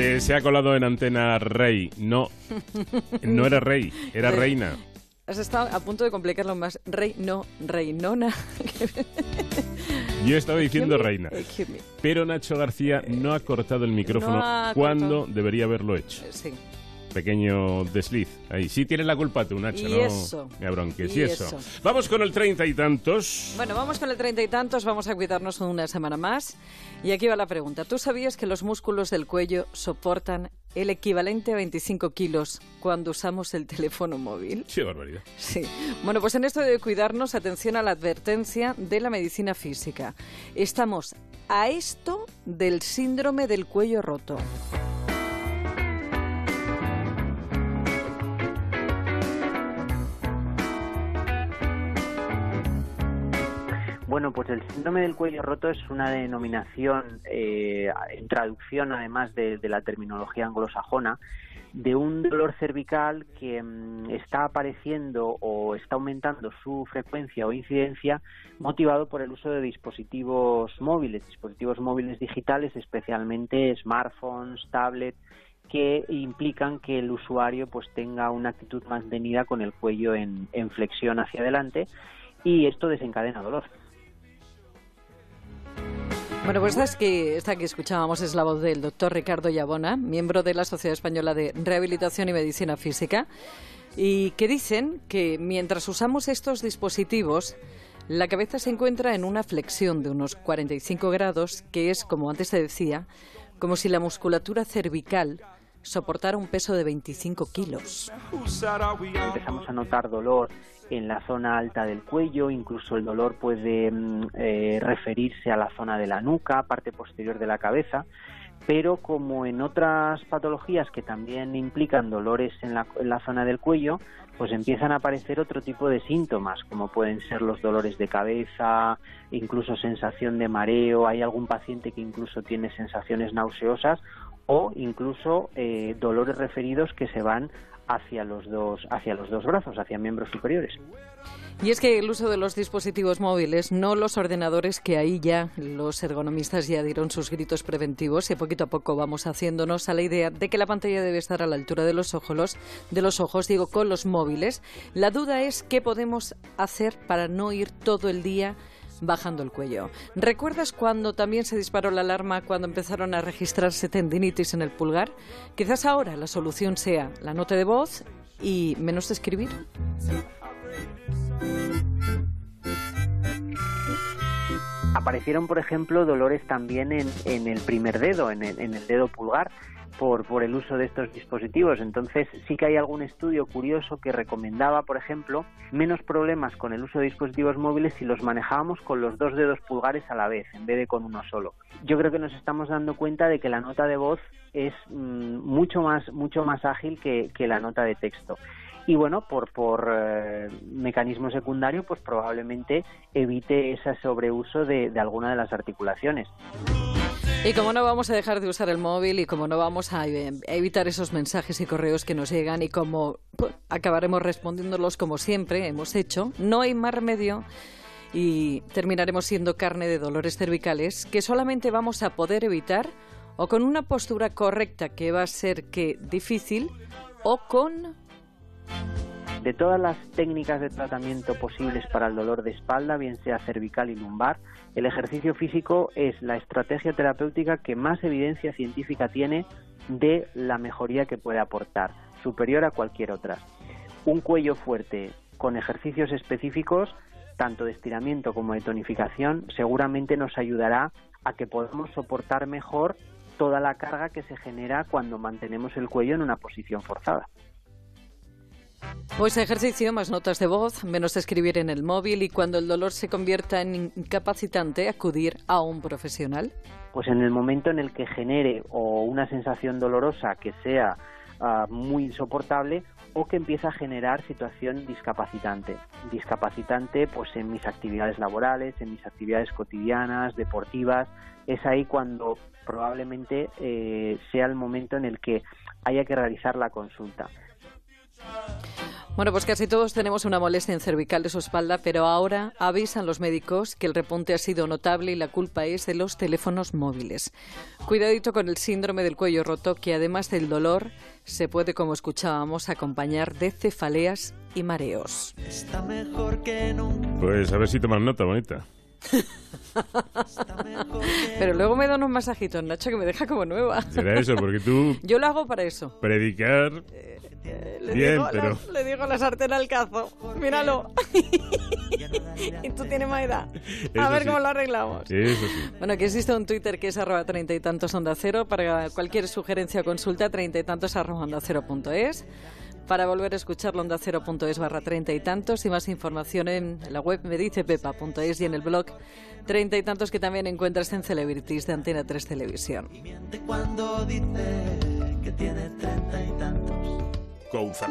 Que se ha colado en antena Rey. No, no era Rey, era Reina. Has estado a punto de complicarlo más. Rey, no, Reinona. Yo estaba diciendo reina. Pero Nacho García no ha cortado el micrófono cuando debería haberlo hecho. Sí pequeño desliz. Ahí sí tienes la culpa tú, Nacho, y no eso. me abronques. Y, eso. Vamos con el treinta y tantos. Bueno, vamos con el treinta y tantos, vamos a cuidarnos una semana más. Y aquí va la pregunta. ¿Tú sabías que los músculos del cuello soportan el equivalente a 25 kilos cuando usamos el teléfono móvil? Sí, barbaridad. Sí. Bueno, pues en esto de cuidarnos, atención a la advertencia de la medicina física. Estamos a esto del síndrome del cuello roto. Bueno, pues el síndrome del cuello roto es una denominación, eh, en traducción además de, la terminología anglosajona, de un dolor cervical que mm, está apareciendo o está aumentando su frecuencia o incidencia motivado por el uso de dispositivos móviles, dispositivos móviles digitales, especialmente smartphones, tablets, que implican que el usuario pues tenga una actitud más mantenida con el cuello en, en flexión hacia adelante y esto desencadena dolor. Bueno, pues esta, que, esta que escuchábamos es la voz del doctor Ricardo Yabona, miembro de la Sociedad Española de Rehabilitación y Medicina Física, y que dicen que mientras usamos estos dispositivos, la cabeza se encuentra en una flexión de unos 45 grados, que es, como antes se decía, como si la musculatura cervical soportara un peso de 25 kilos. Empezamos a notar dolor en la zona alta del cuello, incluso el dolor puede mm, eh, referirse a la zona de la nuca, parte posterior de la cabeza, pero como en otras patologías que también implican dolores en la, en la zona del cuello, pues empiezan a aparecer otro tipo de síntomas, como pueden ser los dolores de cabeza, incluso sensación de mareo, hay algún paciente que incluso tiene sensaciones nauseosas o incluso eh, dolores referidos que se van hacia los dos hacia los dos brazos, hacia miembros superiores. Y es que el uso de los dispositivos móviles, no los ordenadores, que ahí ya los ergonomistas ya dieron sus gritos preventivos y poquito a poco vamos haciéndonos a la idea de que la pantalla debe estar a la altura de los ojos, de los ojos, digo, con los móviles. La duda es qué podemos hacer para no ir todo el día bajando el cuello. ¿Recuerdas cuando también se disparó la alarma cuando empezaron a registrarse tendinitis en el pulgar? Quizás ahora la solución sea la nota de voz y menos de escribir. Aparecieron, por ejemplo, dolores también en, el primer dedo, en el dedo pulgar por, por el uso de estos dispositivos. Entonces sí que hay algún estudio curioso que recomendaba, por ejemplo, menos problemas con el uso de dispositivos móviles si los manejábamos con los dos dedos pulgares a la vez, en vez de con uno solo. Yo creo que nos estamos dando cuenta de que la nota de voz es mm, mucho más mucho más ágil que, que la nota de texto y bueno, por, por eh, mecanismo secundario, pues probablemente evite ese sobreuso de, de alguna de las articulaciones. Y como no vamos a dejar de usar el móvil y como no vamos a evitar esos mensajes y correos que nos llegan y como pues, acabaremos respondiéndolos como siempre hemos hecho, no hay más remedio y terminaremos siendo carne de dolores cervicales que solamente vamos a poder evitar o con una postura correcta que va a ser que difícil o con de todas las técnicas de tratamiento posibles para el dolor de espalda, bien sea cervical y lumbar, el ejercicio físico es la estrategia terapéutica que más evidencia científica tiene de la mejoría que puede aportar, superior a cualquier otra. Un cuello fuerte con ejercicios específicos, tanto de estiramiento como de tonificación, seguramente nos ayudará a que podamos soportar mejor toda la carga que se genera cuando mantenemos el cuello en una posición forzada. Pues ejercicio, más notas de voz, menos escribir en el móvil y cuando el dolor se convierta en incapacitante, acudir a un profesional. Pues en el momento en el que genere o una sensación dolorosa que sea ah, muy insoportable o que empiece a generar situación discapacitante. Discapacitante pues en mis actividades laborales, en mis actividades cotidianas, deportivas. Es ahí cuando probablemente eh, sea el momento en el que haya que realizar la consulta. Bueno, pues casi todos tenemos una molestia en cervical de su espalda, pero ahora avisan los médicos que el repunte ha sido notable y la culpa es de los teléfonos móviles. Cuidadito con el síndrome del cuello roto, que además del dolor se puede, como escuchábamos, acompañar de cefaleas y mareos. Está mejor que Pues a ver si toman nota, bonita. Pero luego me dan un masajito, Nacho, que me deja como nueva. Será eso, porque tú... Yo lo hago para eso. Predicar... Eh, le Bien, digo, pero... le digo la sartén al cazo. Míralo. y tú tienes más edad. A ver cómo lo arreglamos. Eso sí. Bueno, que existe un Twitter que es arroba treinta y tantos onda cero. Para cualquier sugerencia o consulta, treinta y tantos arroba onda cero punto es. Para volver a escucharlo, onda cero punto es barra treinta y tantos y más información en la web medicepepa.es y en el blog treinta y tantos que también encuentras en Celebrities de Antena 3 Televisión. cuando dice que tiene treinta y tantos. Couza.